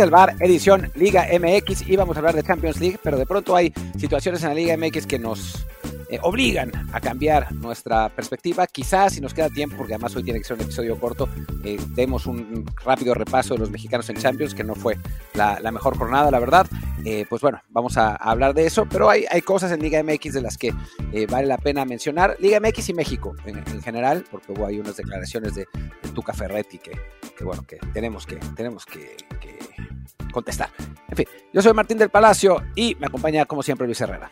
Desde el bar, edición Liga MX, íbamos a hablar de Champions League, pero de pronto hay situaciones en la Liga MX que nos eh, obligan a cambiar nuestra perspectiva. Quizás, si nos queda tiempo, porque además hoy tiene que ser un episodio corto, eh, demos un rápido repaso de los mexicanos en Champions, que no fue la, mejor jornada, la verdad. Eh, pues bueno, vamos a, hablar de eso, pero hay, hay cosas en Liga MX de las que vale la pena mencionar. Liga MX y México en, en general, porque hubo ahí unas declaraciones de, de Tuca Ferretti que, bueno, que tenemos que, tenemos que, que contestar. En fin, yo soy Martín del Palacio y me acompaña como siempre Luis Herrera.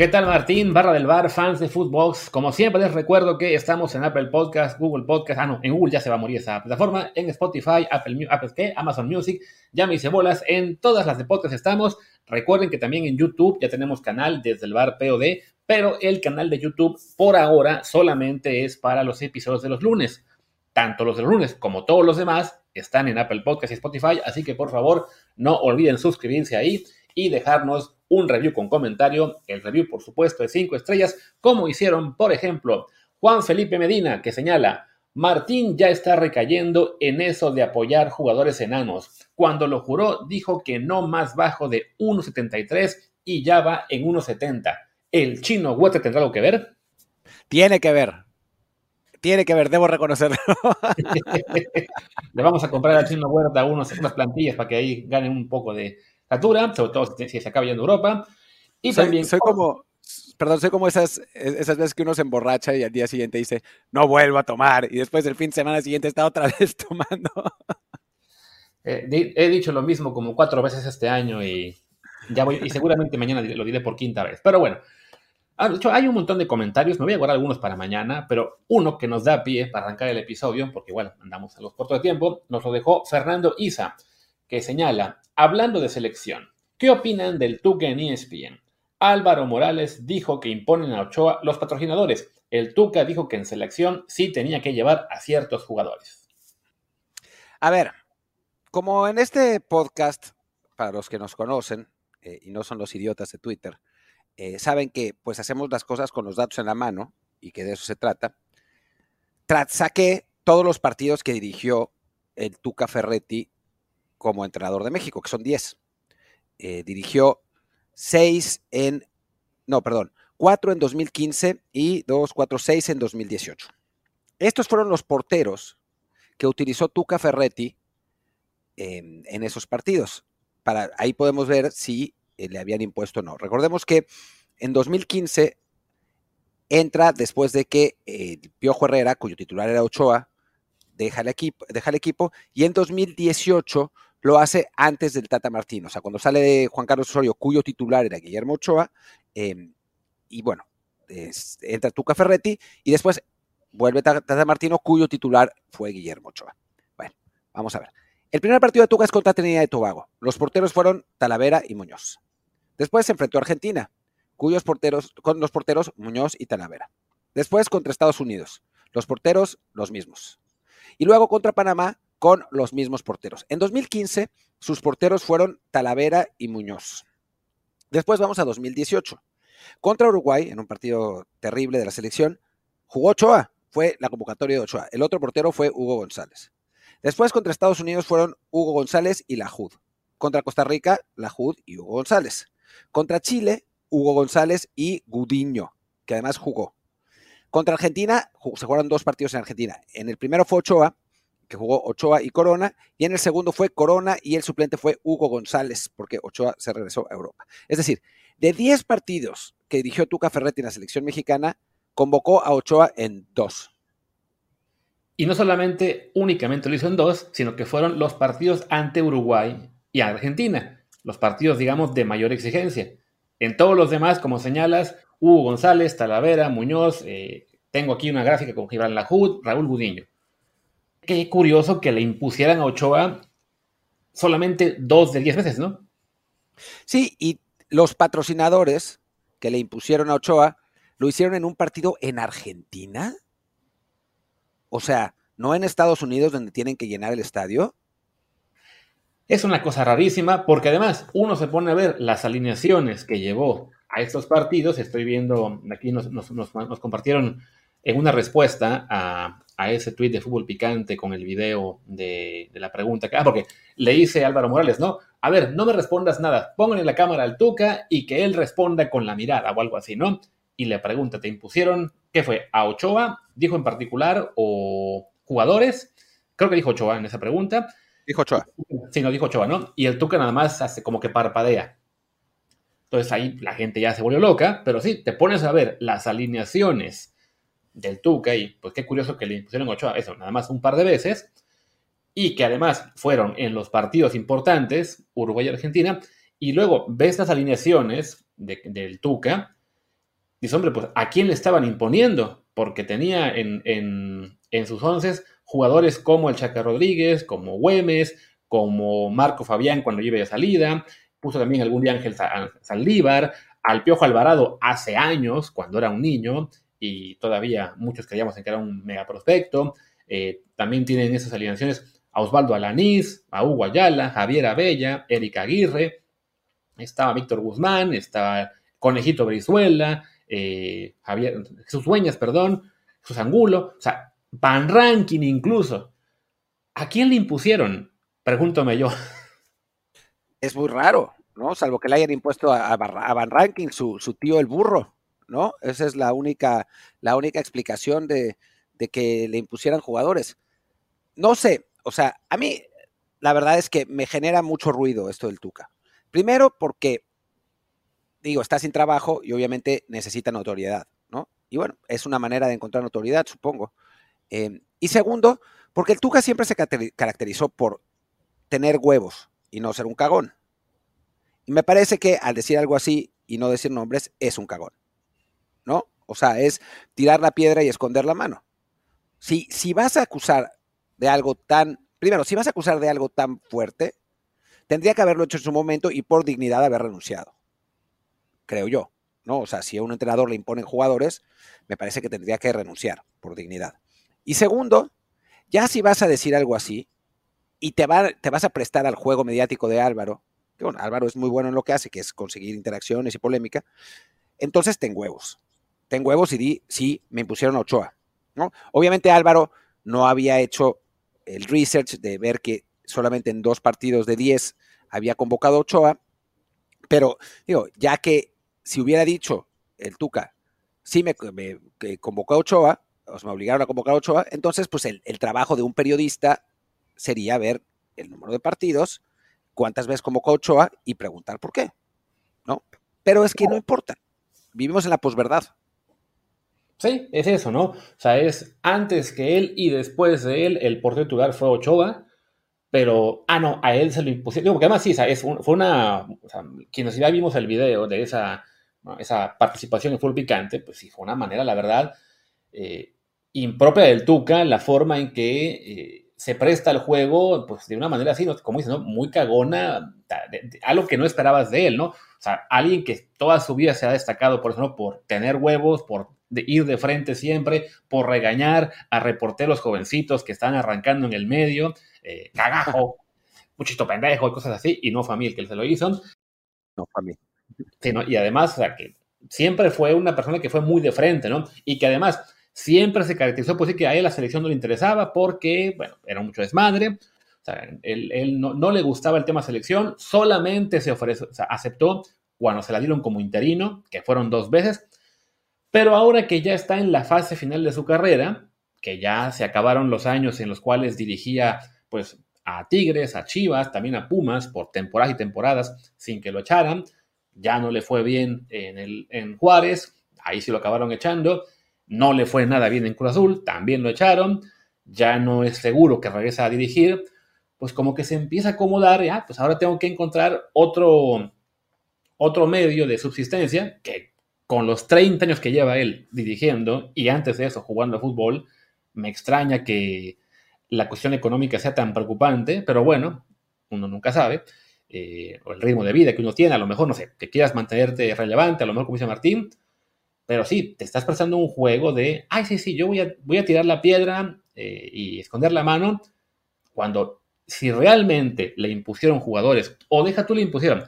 ¿Qué tal Martín? Barra del bar, fans de Footbox. Como siempre les recuerdo que estamos en Apple Podcast, Google Podcast, ah no, en Google ya se va a morir esa plataforma, en Spotify, Apple, Apple ¿qué? Amazon Music, ya me hice bolas, en todas las de podcast estamos. Recuerden que también en YouTube ya tenemos canal desde el bar POD, pero el canal de YouTube por ahora solamente es para los episodios de los lunes. Tanto los de los lunes como todos los demás están en Apple Podcast y Spotify, así que por favor no olviden suscribirse ahí y dejarnos un review con comentario. El review, por supuesto, de 5 estrellas, como hicieron, por ejemplo, Juan Felipe Medina, que señala, Martín ya está recayendo en eso de apoyar jugadores enanos. Cuando lo juró, dijo que no más bajo de 1,73 y ya va en 1,70. ¿El chino Huete tendrá algo que ver? Tiene que ver. Tiene que ver, debo reconocerlo. Le vamos a comprar al chino Huerta unos, unas plantillas para que ahí ganen un poco de estatura, sobre todo si, si se acaba yendo a Europa. Y soy, también. Soy como, perdón, soy como esas, esas veces que uno se emborracha y al día siguiente dice, no vuelvo a tomar, y después el fin de semana siguiente está otra vez tomando. Eh, he dicho lo mismo como cuatro veces este año y ya voy, y seguramente mañana lo diré por quinta vez. Pero bueno, ah, de hecho, hay un montón de comentarios, me voy a guardar algunos para mañana, pero uno que nos da pie para arrancar el episodio, porque bueno, andamos a los cortos de tiempo, nos lo dejó Fernando Isa, que señala, hablando de selección, ¿qué opinan del Tuca en ESPN? Álvaro Morales dijo que imponen a Ochoa los patrocinadores. El Tuca dijo que en selección sí tenía que llevar a ciertos jugadores. A ver, como en este podcast, para los que nos conocen eh, y no son los idiotas de Twitter, eh, saben que pues hacemos las cosas con los datos en la mano y que de eso se trata. Tra saqué todos los partidos que dirigió el Tuca Ferretti como entrenador de México, que son 10. Eh, dirigió 6 en, no, perdón, 4 en 2015 y 2, 4, 6 en 2018. Estos fueron los porteros que utilizó Tuca Ferretti en, esos partidos. Para, ahí podemos ver si eh, le habían impuesto o no. Recordemos que en 2015 entra después de que eh, Piojo Herrera, cuyo titular era Ochoa, deja el, equipo, deja el equipo, y en 2018 lo hace antes del Tata Martino. O sea, cuando sale de Juan Carlos Osorio, cuyo titular era Guillermo Ochoa, eh, y bueno, entra Tuca Ferretti, y después vuelve Tata Martino, cuyo titular fue Guillermo Ochoa. Bueno, vamos a ver. El primer partido de Tuca es contra Trinidad y Tobago. Los porteros fueron Talavera y Muñoz. Después se enfrentó a Argentina, cuyos porteros, con los porteros Muñoz y Talavera. Después contra Estados Unidos, los porteros los mismos. Y luego contra Panamá con los mismos porteros. En 2015, sus porteros fueron Talavera y Muñoz. Después vamos a 2018. Contra Uruguay, en un partido terrible de la selección, jugó Ochoa, fue la convocatoria de Ochoa. El otro portero fue Hugo González. Después contra Estados Unidos fueron Hugo González y Lajud. Contra Costa Rica, Lajud y Hugo González. Contra Chile, Hugo González y Gudiño, que además jugó. Contra Argentina, se jugaron dos partidos en Argentina. En el primero fue Ochoa, que jugó Ochoa y Corona, y en el segundo fue Corona y el suplente fue Hugo González, porque Ochoa se regresó a Europa. Es decir, de 10 partidos que dirigió Tuca Ferretti en la selección mexicana, convocó a Ochoa en dos. Y no solamente únicamente lo hizo en dos, sino que fueron los partidos ante Uruguay y Argentina, los partidos, digamos, de mayor exigencia. En todos los demás, como señalas, Hugo González, Talavera, Muñoz, eh, tengo aquí una gráfica con Gibran Lajud, Raúl Gudiño. Qué curioso que le impusieran a Ochoa solamente dos de diez veces, ¿no? Sí, y los patrocinadores que le impusieron a Ochoa lo hicieron en un partido en Argentina. O sea, no en Estados Unidos donde tienen que llenar el estadio. Es una cosa rarísima porque además uno se pone a ver las alineaciones que llevó a estos partidos. Estoy viendo, aquí nos, compartieron en una respuesta a, ese tweet de fútbol picante con el video de, la pregunta. Ah, porque le hice a Álvaro Morales, ¿no? A ver, no me respondas nada, pónganle la cámara al Tuca y que él responda con la mirada o algo así, ¿no? Y le pregunta, ¿te impusieron qué fue? ¿A Ochoa? ¿Dijo en particular? ¿O jugadores? Creo que dijo Ochoa en esa pregunta. Dijo Ochoa. Sí, no dijo Ochoa, ¿no? Y el Tuca nada más hace como que parpadea. Entonces ahí la gente ya se volvió loca, pero sí, te pones a ver las alineaciones del Tuca y pues qué curioso que le impusieron Ochoa, eso, nada más un par de veces, y que además fueron en los partidos importantes, Uruguay y Argentina, y luego ves las alineaciones del Tuca, y hombre, pues ¿a quién le estaban imponiendo? Porque tenía en, en sus once jugadores como el Chaca Rodríguez, como Güemes, como Marco Fabián cuando lleve de salida, puso también algún día Ángel Saldívar, al Piojo Alvarado hace años, cuando era un niño, y todavía muchos creíamos en que era un mega prospecto. Eh, también tienen esas alineaciones a Osvaldo Alanís, a Hugo Ayala, Javier Abella, Erika Aguirre, estaba Víctor Guzmán, estaba Conejito Brizuela, eh, Javier, Dueñas, perdón, Jesús Angulo, o sea, Van Ranking incluso. ¿A quién le impusieron? Pregúntame yo. Es muy raro, ¿no? Salvo que le hayan impuesto a, Van Ranking, su, tío el burro, ¿no? Esa es la única, la única explicación de, de que le impusieran jugadores. No sé, o sea, a mí la verdad es que me genera mucho ruido esto del Tuca. Primero porque, digo, está sin trabajo y obviamente necesita notoriedad, ¿no? Y bueno, es una manera de encontrar notoriedad, supongo. Em, y segundo, porque el Tuca siempre se caracterizó por tener huevos y no ser un cagón. Y me parece que al decir algo así y no decir nombres, es un cagón. ¿No? O sea, es tirar la piedra y esconder la mano. Si, si vas a acusar de algo tan, primero, si vas a acusar de algo tan fuerte, tendría que haberlo hecho en su momento y por dignidad haber renunciado. Creo yo. ¿no? O sea, si a un entrenador le imponen jugadores, me parece que tendría que renunciar por dignidad. Y segundo, ya si vas a decir algo así y te, te vas a prestar al juego mediático de Álvaro, que bueno, Álvaro es muy bueno en lo que hace, que es conseguir interacciones y polémica, entonces ten huevos. Ten huevos y di, sí, me impusieron a Ochoa. ¿no? Obviamente Álvaro no había hecho el research de ver que solamente en dos partidos de 10 había convocado a Ochoa, pero digo, ya que si hubiera dicho el Tuca, sí me, me convocó a Ochoa, me obligaron a convocar a Ochoa, entonces pues el, trabajo de un periodista sería ver el número de partidos, cuántas veces convocó a Ochoa y preguntar por qué, ¿no? Pero es que no importa, vivimos en la posverdad. Sí, es eso, ¿no? O sea, es antes que él y después de él, el portero titular fue Ochoa, pero, ah, no, a él se lo impusieron, porque además sí, es fue una, o sea, quienes ya vimos el video de esa, esa participación en Full Picante, pues sí, fue una manera, la verdad, eh, impropia del Tuca la forma en que eh, se presta el juego, pues de una manera así, como dices, ¿no? Muy cagona, algo que no esperabas de él, ¿no? O sea, alguien que toda su vida se ha destacado por eso, ¿no? Por tener huevos, por ir de frente siempre, por regañar a reporteros jovencitos que están arrancando en el medio, eh, cagajo, muchito pendejo y cosas así, y no familia que se lo hizo. No familia. Sí, ¿no? Y además, o sea, que siempre fue una persona que fue muy de frente, ¿no? Y que además siempre se caracterizó por decir que a él la selección no le interesaba porque, bueno, era mucho desmadre. O sea, él, no, le gustaba el tema selección, solamente se ofreció, o sea, aceptó cuando se la dieron como interino, que fueron dos veces, pero ahora que ya está en la fase final de su carrera, que ya se acabaron los años en los cuales dirigía, pues, a Tigres, a Chivas, también a Pumas, por temporadas y temporadas, sin que lo echaran, ya no le fue bien en, el, en Juárez, ahí sí lo acabaron echando, no le fue nada bien en Cruz Azul, también lo echaron, ya no es seguro que regrese a dirigir, pues como que se empieza a acomodar, ya, pues ahora tengo que encontrar otro, otro medio de subsistencia que con los 30 años que lleva él dirigiendo y antes de eso jugando a fútbol, me extraña que la cuestión económica sea tan preocupante, pero bueno, uno nunca sabe. Eh, o el ritmo de vida que uno tiene, a lo mejor, no sé, que quieras mantenerte relevante, a lo mejor como dice Martín, pero sí, te estás prestando un juego de, ay, sí, sí, yo voy a, voy a tirar la piedra eh, y esconder la mano, cuando si realmente le impusieron jugadores, o deja tú le impusieron,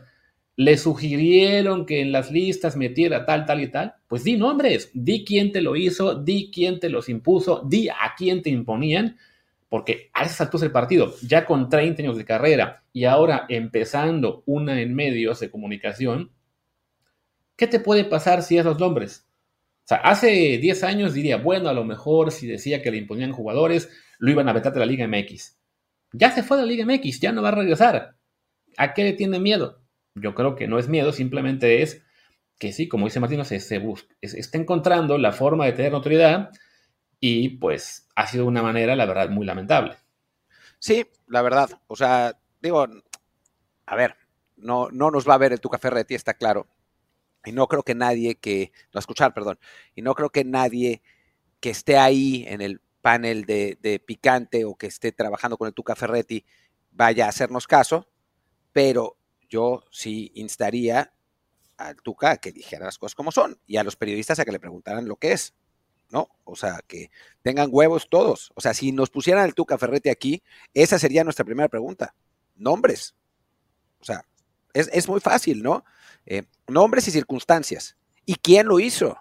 le sugirieron que en las listas metiera tal, tal y tal, pues di nombres, di quién te lo hizo, di quién te los impuso, di a quién te imponían, porque a esas alturas del partido, ya con 30 años de carrera y ahora empezando una en medios de comunicación, ¿qué te puede pasar si esos nombres? O sea, hace 10 años diría, bueno, a lo mejor si decía que le imponían jugadores, lo iban a vetar de la Liga MX. Ya se fue de la Liga MX, ya no va a regresar. ¿A qué le tiene miedo? Yo creo que no es miedo, simplemente es que sí, como dice Martino, se, busca, está encontrando la forma de tener notoriedad y pues ha sido una manera, la verdad, muy lamentable. Sí, la verdad. O sea, digo, a ver, no, no nos va a ver el Tuca Ferretti, está claro. Y no creo que nadie que, no escuchar, perdón, y no creo que nadie que esté ahí en el panel de, de picante o que esté trabajando con el Tuca Ferretti vaya a hacernos caso, pero yo sí instaría al Tuca a que dijera las cosas como son y a los periodistas a que le preguntaran lo que es, ¿no? O sea, que tengan huevos todos. O sea, si nos pusieran el Tuca Ferrete aquí, esa sería nuestra primera pregunta. Nombres. O sea, es, muy fácil, ¿no? Eh, nombres y circunstancias. ¿Y quién lo hizo?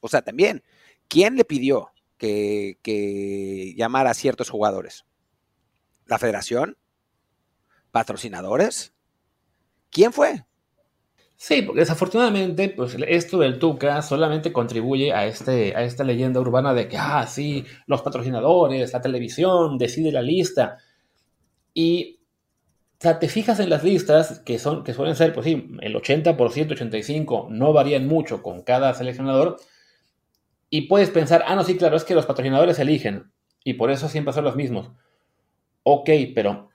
O sea, también, ¿quién le pidió que, que llamara a ciertos jugadores? ¿La federación? ¿Patrocinadores? ¿Quién fue? Sí, porque desafortunadamente, pues esto del Tuca solamente contribuye a, este, a esta leyenda urbana de que, ah, sí, los patrocinadores, la televisión, decide la lista. Y, o sea, te fijas en las listas que, son, que suelen ser, pues sí, el 80%, 85%, no varían mucho con cada seleccionador. Y puedes pensar, ah, no, sí, claro, es que los patrocinadores eligen. Y por eso siempre son los mismos. Ok, pero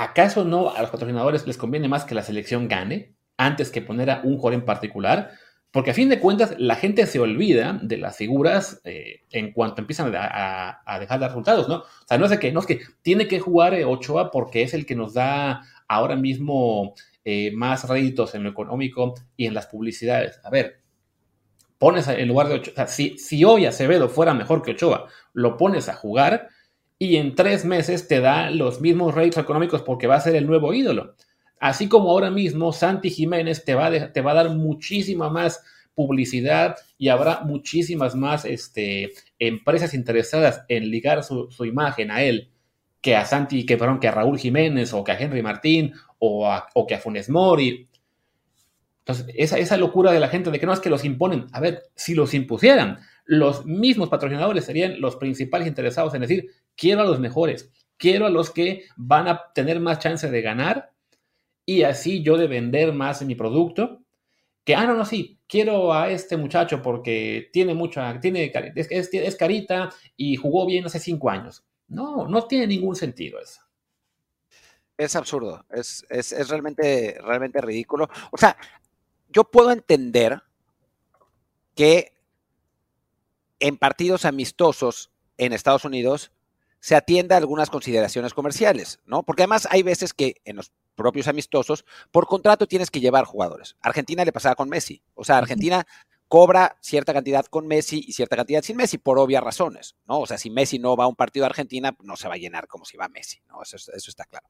¿acaso no a los patrocinadores les conviene más que la selección gane antes que poner a un jugador en particular? Porque a fin de cuentas la gente se olvida de las figuras eh, en cuanto empiezan a, dejar los resultados, ¿no? O sea, no es de que, no es que tiene que jugar eh, Ochoa porque es el que nos da ahora mismo eh, más réditos en lo económico y en las publicidades. A ver, pones en lugar de Ochoa, o sea, si, si hoy Acevedo fuera mejor que Ochoa, lo pones a jugar, y en tres meses te da los mismos réditos económicos porque va a ser el nuevo ídolo. Así como ahora mismo Santi Jiménez te va a, te va a dar muchísima más publicidad y habrá muchísimas más este, empresas interesadas en ligar su, imagen a él que a Santi, que, perdón, que a Raúl Jiménez o que a Henry Martín o, o que a Funes Mori. Entonces, esa, esa locura de la gente de que no es que los imponen. A ver, si los impusieran, los mismos patrocinadores serían los principales interesados en decir, quiero a los mejores, quiero a los que van a tener más chance de ganar y así yo de vender más mi producto. Que, ah, no, no, sí, quiero a este muchacho porque tiene mucha, tiene, es, es, carita y jugó bien hace cinco años. No, no tiene ningún sentido eso. Es absurdo, es, es, es realmente, realmente ridículo. O sea, yo puedo entender que en partidos amistosos en Estados Unidos se atienda a algunas consideraciones comerciales, ¿no? Porque además hay veces que en los propios amistosos, por contrato tienes que llevar jugadores. Argentina le pasaba con Messi. O sea, Argentina cobra cierta cantidad con Messi y cierta cantidad sin Messi por obvias razones, ¿no? O sea, si Messi no va a un partido de Argentina, no se va a llenar como si va Messi, ¿no? Eso, está claro.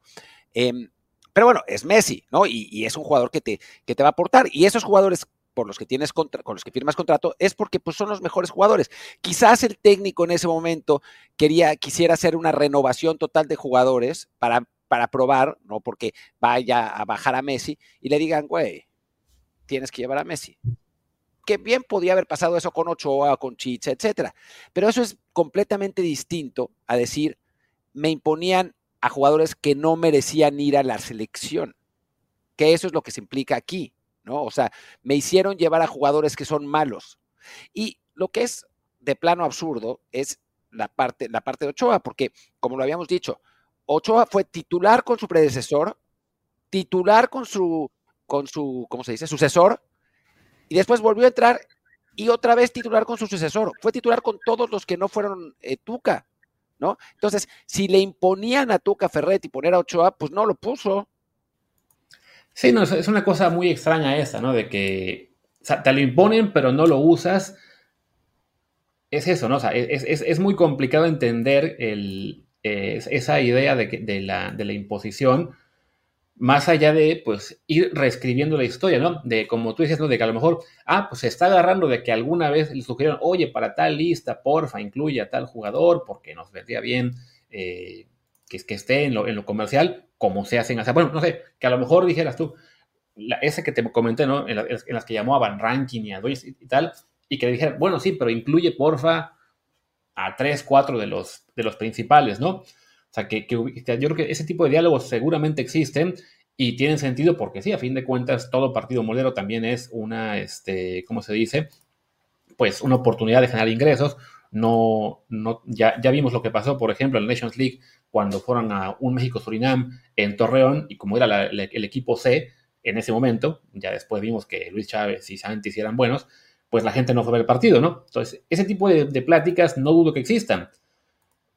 Em, pero bueno, es Messi, ¿no? Y, es un jugador que te, que te va a aportar. Y esos jugadores por los que tienes contra, con los que firmas contrato es porque pues, son los mejores jugadores. Quizás el técnico en ese momento quería, quisiera hacer una renovación total de jugadores para, para probar, no porque vaya a bajar a Messi y le digan, güey, tienes que llevar a Messi. Que bien podía haber pasado eso con Ochoa, con Chicha, etcétera. Pero eso es completamente distinto a decir, me imponían a jugadores que no merecían ir a la selección. Que eso es lo que se implica aquí. ¿No? O sea, me hicieron llevar a jugadores que son malos. Y lo que es de plano absurdo es la parte, la parte de Ochoa, porque como lo habíamos dicho, Ochoa fue titular con su predecesor, titular con su, con su, ¿cómo se dice? Sucesor, y después volvió a entrar y otra vez titular con su sucesor. Fue titular con todos los que no fueron eh, Tuca, ¿no? Entonces, si le imponían a Tuca Ferretti poner a Ochoa, pues no lo puso. Sí, no, es una cosa muy extraña esa, ¿no? De que te lo imponen, pero no lo usas. Es eso, ¿no? O sea, es, muy complicado entender el, esa idea de, la, de la imposición más allá de, pues, ir reescribiendo la historia, ¿no? De, como tú dices, ¿no? De que a lo mejor, ah, pues se está agarrando de que alguna vez le sugirieron, oye, para tal lista, porfa, incluye a tal jugador, porque nos vendría bien eh, que, que esté en lo, en lo, comercial, como se hacen, o sea, bueno, no sé, que a lo mejor dijeras tú, la, ese que te comenté, ¿no? En, las que llamó a Van Ranking y a Dois y, tal, y que le dijeran, bueno, sí, pero incluye, porfa, a tres, cuatro de los, de los principales, ¿no? O sea, que, yo creo que ese tipo de diálogos seguramente existen y tienen sentido porque sí, a fin de cuentas, todo partido molero también es una, este, ¿cómo se dice? Pues una oportunidad de generar ingresos. No, no, ya, ya vimos lo que pasó, por ejemplo, en la Nations League, cuando fueron a un México-Surinam en Torreón, y como era el equipo C en ese momento, ya después vimos que Luis Chávez y Santi eran buenos, pues la gente no fue a el partido, ¿no? Entonces, ese tipo de, de pláticas no dudo que existan.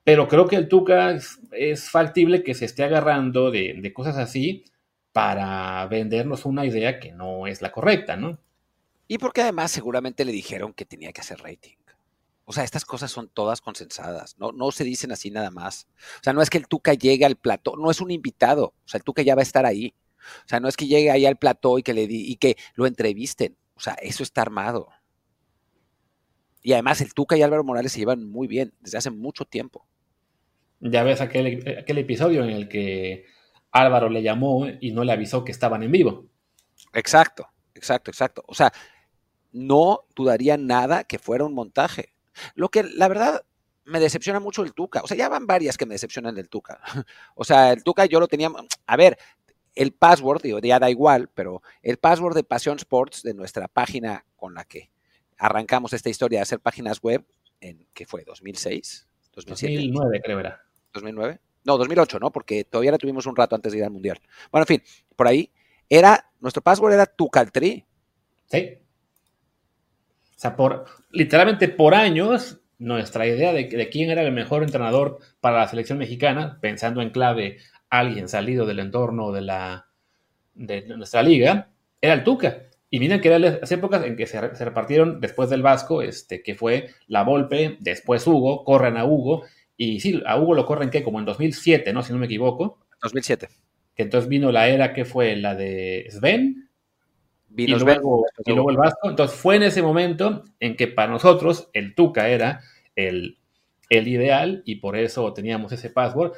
Pero creo que el Tuca es, factible que se esté agarrando de, cosas así para vendernos una idea que no es la correcta, ¿no? Y porque además seguramente le dijeron que tenía que hacer rating. O sea, estas cosas son todas consensadas, ¿no? No se dicen así nada más. O sea, no es que el Tuca llegue al plató, no es un invitado. O sea, el Tuca ya va a estar ahí. O sea, no es que llegue ahí al plató y que le di, y que lo entrevisten. O sea, eso está armado. Y además el Tuca y Álvaro Morales se llevan muy bien desde hace mucho tiempo. Ya ves aquel, aquel episodio en el que Álvaro le llamó y no le avisó que estaban en vivo. Exacto, exacto, exacto. O sea, no dudaría nada que fuera un montaje. Lo que la verdad me decepciona mucho el Tuca. O sea, ya van varias que me decepcionan del Tuca. O sea, el Tuca yo lo tenía. A ver, el password, digo, ya da igual, pero el password de Pasión Sports, de nuestra página con la que arrancamos esta historia de hacer páginas web, en que fue 2006, 2007. 2009 creo era. 2009. No, 2008, ¿no? Porque todavía la tuvimos un rato antes de ir al Mundial. Bueno, en fin, por ahí era, nuestro password era Tucaltri. Sí. O sea, por, literalmente por años, nuestra idea de, de, quién era el mejor entrenador para la selección mexicana, pensando en clave alguien salido del entorno de, la, de nuestra liga, era el Tuca. Y miren que eran las épocas en que se, repartieron después del Vasco, este, que fue la Volpe, después Hugo, corren a Hugo, y sí, a Hugo lo corren que como en 2007, ¿no? Si no me equivoco. 2007. Que entonces vino la era que fue la de Sven. Vino y, luego, y luego el Vasco. Entonces fue en ese momento en que para nosotros el Tuca era el, el ideal y por eso teníamos ese password.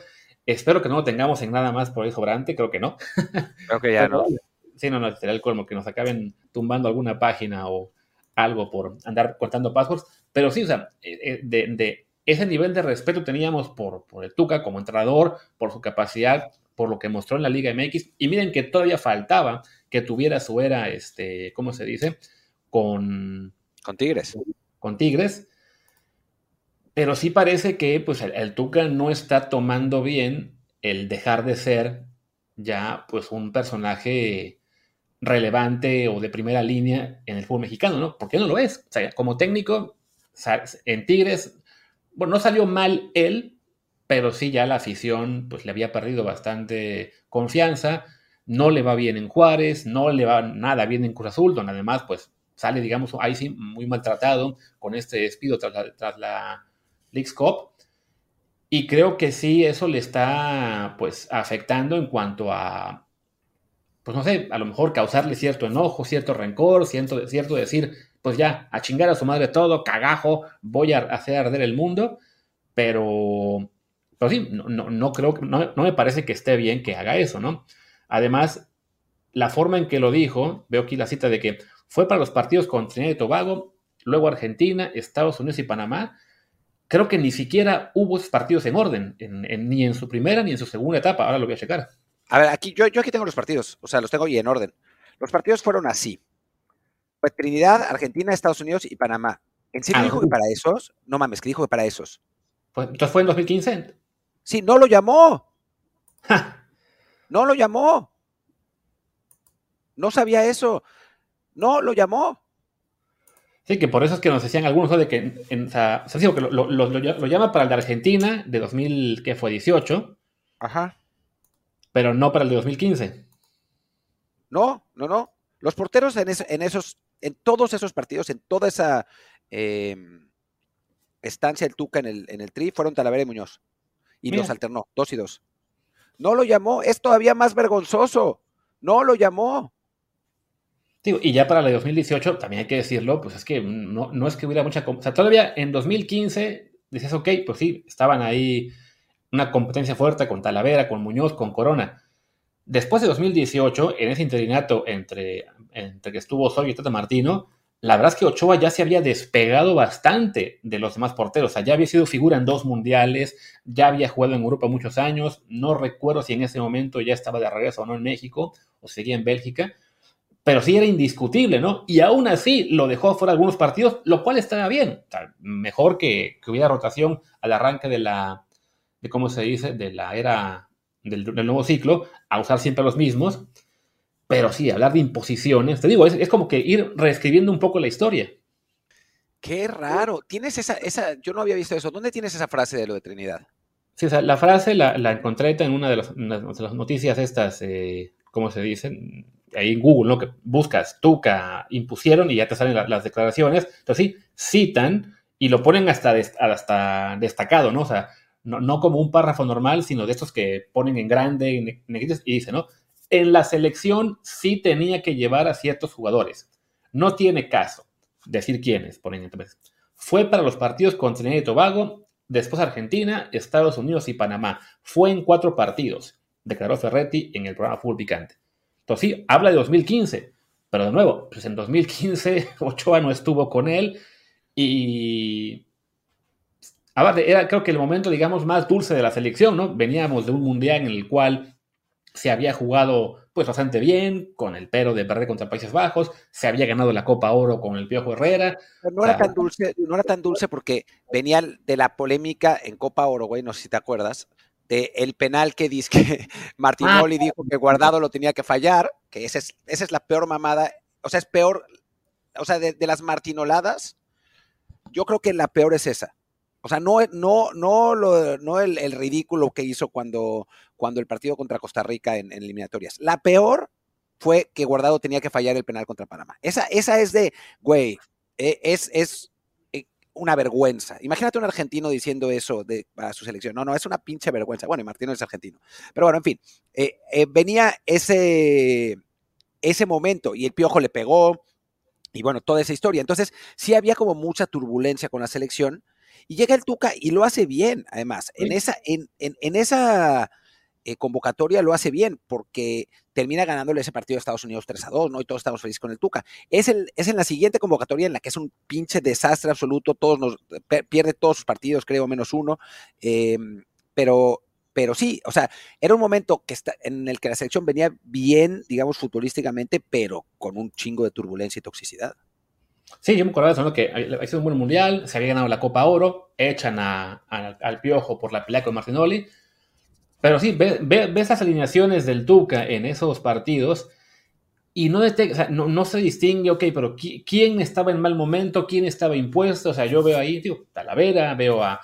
Espero que no lo tengamos en nada más por ahí sobrante, creo que no. Creo que ya no. Sí, no, no, será el colmo que nos acaben tumbando alguna página o algo por andar contando passwords. Pero sí, o sea, eh, eh, de, de ese nivel de respeto teníamos por, por el Tuca como entrenador, por su capacidad, por lo que mostró en la Liga MX. Y miren que todavía faltaba que tuviera su era, este, ¿cómo se dice? Con, con Tigres. Con Tigres. Pero sí parece que pues, el, Tuca no está tomando bien el dejar de ser ya pues un personaje relevante o de primera línea en el fútbol mexicano, ¿no? Porque no lo es. O sea, como técnico, en Tigres bueno, no salió mal él, pero sí ya la afición pues le había perdido bastante confianza, no le va bien en Juárez, no le va nada bien en Cruz Azul, donde además pues sale, digamos, ahí sí muy maltratado con este despido tras la, tras la. Y creo que sí, eso le está pues afectando en cuanto a, pues no sé, a lo mejor causarle cierto enojo, cierto rencor, cierto, cierto decir, pues ya, a chingar a su madre todo, cagajo, voy a hacer arder el mundo, pero, pero sí, no, no, creo, no, no me parece que esté bien que haga eso, ¿no? Además, la forma en que lo dijo, veo aquí la cita de que fue para los partidos con Trinidad y Tobago, luego Argentina, Estados Unidos y Panamá. Creo que ni siquiera hubo esos partidos en orden, ni en su primera ni en su segunda etapa. Ahora lo voy a checar. A ver, aquí yo, yo aquí tengo los partidos, o sea, los tengo y en orden. Los partidos fueron así. Trinidad, Argentina, Estados Unidos y Panamá. ¿En serio dijo que para esos? No mames, que dijo que para esos. Pues, ¿Entonces fue en 2015? Sí, no lo llamó. No lo llamó. No sabía eso. No lo llamó. Sí, que por eso es que nos decían algunos de que, en, o sea, que lo, lo, llama para el de Argentina de 2000, que fue 18. Ajá. Pero no para el de 2015. No, no, no. Los porteros en, en esos, en todos esos partidos, en toda esa em, estancia del Tuca en el, en el Tri, fueron Talavera y Muñoz. Y los alternó, dos y dos. No lo llamó, es todavía más vergonzoso. No lo llamó y ya para el 2018, también hay que decirlo, pues es que no, no es que hubiera mucha... O sea, todavía en 2015 dices, ok, pues sí, estaban ahí una competencia fuerte con Talavera, con Muñoz, con Corona. Después de 2018, en ese interinato entre, entre que estuvo Osorio y Tata Martino, la verdad es que Ochoa ya se había despegado bastante de los demás porteros. O sea, ya había sido figura en dos mundiales, ya había jugado en Europa muchos años. No recuerdo si en ese momento ya estaba de regreso o no en México o seguía en Bélgica pero sí era indiscutible, ¿no? Y aún así lo dejó fuera algunos partidos, lo cual estaba bien. mejor que, hubiera rotación al arranque de la, de cómo se dice, de la era del, nuevo ciclo, a usar siempre los mismos. Pero sí, hablar de imposiciones, te digo, es, como que ir reescribiendo un poco la historia. Qué raro. Tienes esa, esa, yo no había visto eso. ¿Dónde tienes esa frase de lo de Trinidad? Sí, o sea, la frase la, encontré en una de, las, noticias estas, eh, ¿cómo se dicen? ahí en Google, ¿no? Que buscas Tuca, impusieron y ya te salen las declaraciones. Entonces sí, citan y lo ponen hasta, hasta destacado, ¿no? O sea, no, como un párrafo normal, sino de estos que ponen en grande y dicen, ¿no? En la selección sí tenía que llevar a ciertos jugadores. No tiene caso decir quiénes, ponen entonces. Fue para los partidos con Trinidad y Tobago, después Argentina, Estados Unidos y Panamá. Fue en cuatro partidos, declaró Ferretti en el programa Full Picante. Entonces sí, habla de 2015, pero de nuevo, pues en 2015 Ochoa no estuvo con él y... Aparte, era creo que el momento, digamos, más dulce de la selección, ¿no? Veníamos de un mundial en el cual se había jugado pues bastante bien, con el pero de perder contra Países Bajos, se había ganado la Copa Oro con el Piojo Herrera. no era tan dulce, no era tan dulce porque venía de la polémica en Copa Oro, güey, no sé si te acuerdas, de el penal que dice que Martinoli ah. dijo que Guardado lo tenía que fallar, que esa es, esa es la peor mamada, o sea, es peor, o sea, de, las martinoladas, yo creo que la peor es esa. O sea, no, no, no, lo, no el, ridículo que hizo cuando, cuando el partido contra Costa Rica en, eliminatorias. La peor fue que Guardado tenía que fallar el penal contra Panamá. Esa, esa es de, güey, e, es, es, una vergüenza. Imagínate un argentino diciendo eso de, a su selección. No, no, es una pinche vergüenza. Bueno, y Martino es argentino. Pero bueno, en fin, eh, eh, venía ese, ese momento y el piojo le pegó y bueno, toda esa historia. Entonces, sí había como mucha turbulencia con la selección y llega el Tuca y lo hace bien, además. En esa, en, en esa eh, convocatoria lo hace bien porque termina ganándole ese partido a Estados Unidos 3 a 2, ¿no? Y todos estamos felices con el Tuca. Es, el, es en la siguiente convocatoria en la que es un pinche desastre absoluto, todos nos, pierde todos sus partidos, creo, menos uno. Em, pero, pero sí, o sea, era un momento que está, en el que la selección venía bien, digamos, futbolísticamente, pero con un chingo de turbulencia y toxicidad. Sí, yo me acuerdo de eso, ¿no? Que ha sido un buen mundial, se había ganado la Copa Oro, echan al Piojo por la pelea con Martinoli, pero sí, ve, esas alineaciones del Tuca en esos partidos y no, no, se distingue, ok, pero ¿quién estaba en mal momento? ¿Quién estaba impuesto? O sea, yo veo ahí, tío, Talavera, veo a,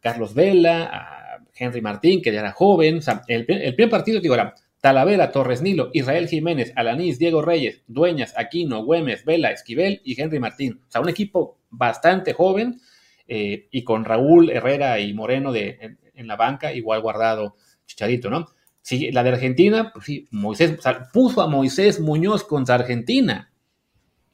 Carlos Vela, a Henry Martín, que ya era joven. O sea, el, primer partido, digo, era Talavera, Torres Nilo, Israel Jiménez, Alanís, Diego Reyes, Dueñas, Aquino, Güemes, Vela, Esquivel y Henry Martín. O sea, un equipo bastante joven eh, y con Raúl Herrera y Moreno de, en la banca, igual guardado Chicharito, ¿no? Sí, la de Argentina, pues sí, Moisés, o sea, puso a Moisés Muñoz contra Argentina.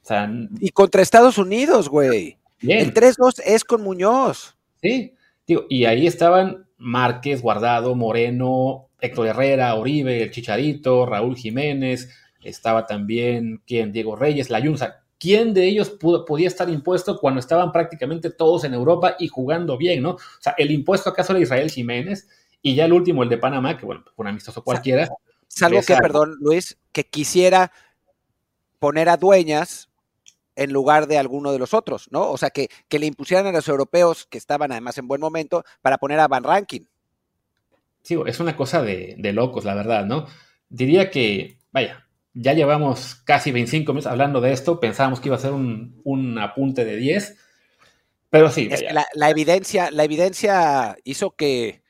O sea, y contra Estados Unidos, güey. El 3-2 es con Muñoz. Sí, digo, y ahí estaban Márquez, Guardado, Moreno, Héctor Herrera, Oribe, el Chicharito, Raúl Jiménez, estaba también, ¿quién? Diego Reyes, la Yunza. ¿Quién de ellos podía estar impuesto cuando estaban prácticamente todos en Europa y jugando bien, ¿no? O sea, el impuesto acaso era Israel Jiménez y ya el último, el de Panamá, que bueno, un amistoso cualquiera. Salvo que, perdón, Luis, que quisiera poner a dueñas en lugar de alguno de los otros, ¿no? O sea, que, que le impusieran a los europeos, que estaban además en buen momento, para poner a Van Rankin. sí, es una cosa de, de locos, la verdad, ¿no? Diría que, vaya, ya llevamos casi 25 minutos hablando de esto, pensábamos que iba a ser un, un apunte de 10, pero sí. la, evidencia, la evidencia hizo que,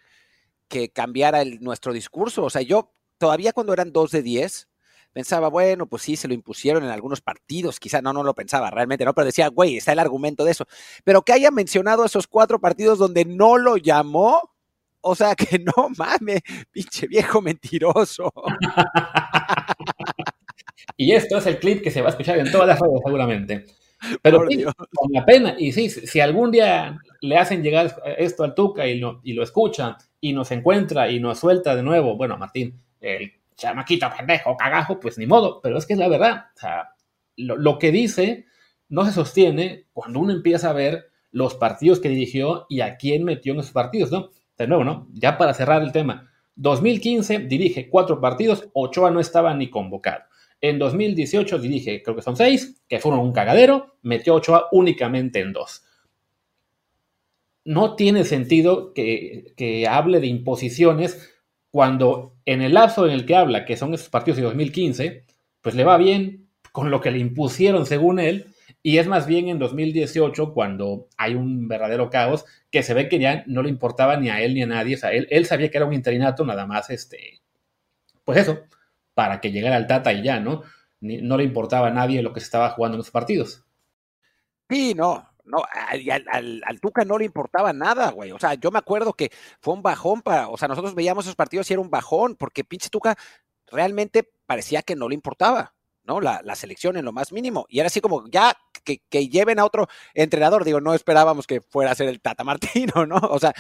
que cambiara el, nuestro discurso. O sea, yo todavía cuando eran 2 de 10, pensaba, bueno, pues sí, se lo impusieron en algunos partidos, quizá no, no lo pensaba realmente, ¿no? Pero decía, güey, está el argumento de eso. Pero que haya mencionado esos cuatro partidos donde no lo llamó, o sea, que no mames, pinche viejo mentiroso. y esto es el clip que se va a escuchar en todas las redes seguramente. Pero con la pena, y sí, si algún día le hacen llegar esto al Tuca y lo, y lo escucha y nos encuentra y nos suelta de nuevo, bueno, Martín, el chamaquito pendejo, cagajo, pues ni modo, pero es que es la verdad. O sea, lo, que dice no se sostiene cuando uno empieza a ver los partidos que dirigió y a quién metió en esos partidos, ¿no? De nuevo, ¿no? Ya para cerrar el tema. 2015 dirige cuatro partidos, Ochoa no estaba ni convocado. En 2018 dirige, creo que son seis, que fueron un cagadero, metió Ochoa únicamente en dos. No tiene sentido que, que hable de imposiciones cuando en el lapso en el que habla, que son esos partidos de 2015, pues le va bien con lo que le impusieron según él, y es más bien en 2018 cuando hay un verdadero caos que se ve que ya no le importaba ni a él ni a nadie, o sea, él, él sabía que era un interinato nada más, este, pues eso, para que llegara al Tata y ya, ¿no? no le importaba a nadie lo que se estaba jugando en esos partidos. Sí, no, no, al, al, Tuca no le importaba nada, güey. O sea, yo me acuerdo que fue un bajón para, o sea, nosotros veíamos esos partidos y era un bajón, porque pinche Tuca realmente parecía que no le importaba, ¿no? La, la selección en lo más mínimo. Y era así como, ya que, que, lleven a otro entrenador. Digo, no esperábamos que fuera a ser el Tata Martino, ¿no? O sea,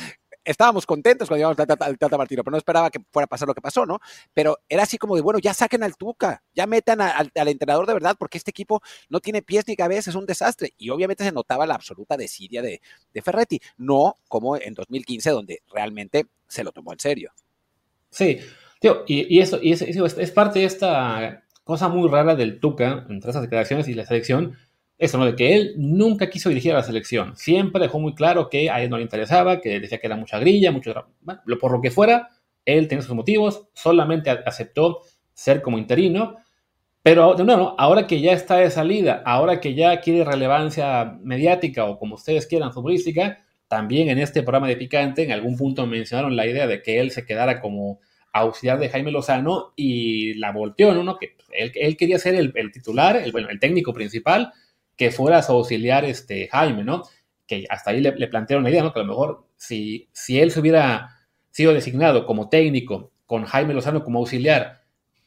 estábamos contentos cuando llevamos al Tata, Martino, pero no esperaba que fuera a pasar lo que pasó, ¿no? Pero era así como de, bueno, ya saquen al Tuca, ya metan al, entrenador de verdad, porque este equipo no tiene pies ni cabeza, es un desastre. Y obviamente se notaba la absoluta desidia de, de Ferretti, no como en 2015, donde realmente se lo tomó en serio. Sí, tío, y, eso, y es, parte de esta cosa muy rara del Tuca entre esas declaraciones y la selección, eso, ¿no? De que él nunca quiso dirigir a la selección. Siempre dejó muy claro que a él no le interesaba, que decía que era mucha grilla, mucho. Bueno, por lo que fuera, él tenía sus motivos, solamente aceptó ser como interino. Pero de nuevo, ahora que ya está de salida, ahora que ya quiere relevancia mediática o como ustedes quieran, futbolística, también en este programa de Picante, en algún punto mencionaron la idea de que él se quedara como auxiliar de Jaime Lozano y la volteó, ¿no? Que él, quería ser el, titular, el, bueno, el técnico principal, que fuera su auxiliar este, Jaime, ¿no? Que hasta ahí le, plantearon la idea, ¿no? Que a lo mejor si, si él se hubiera sido designado como técnico con Jaime Lozano como auxiliar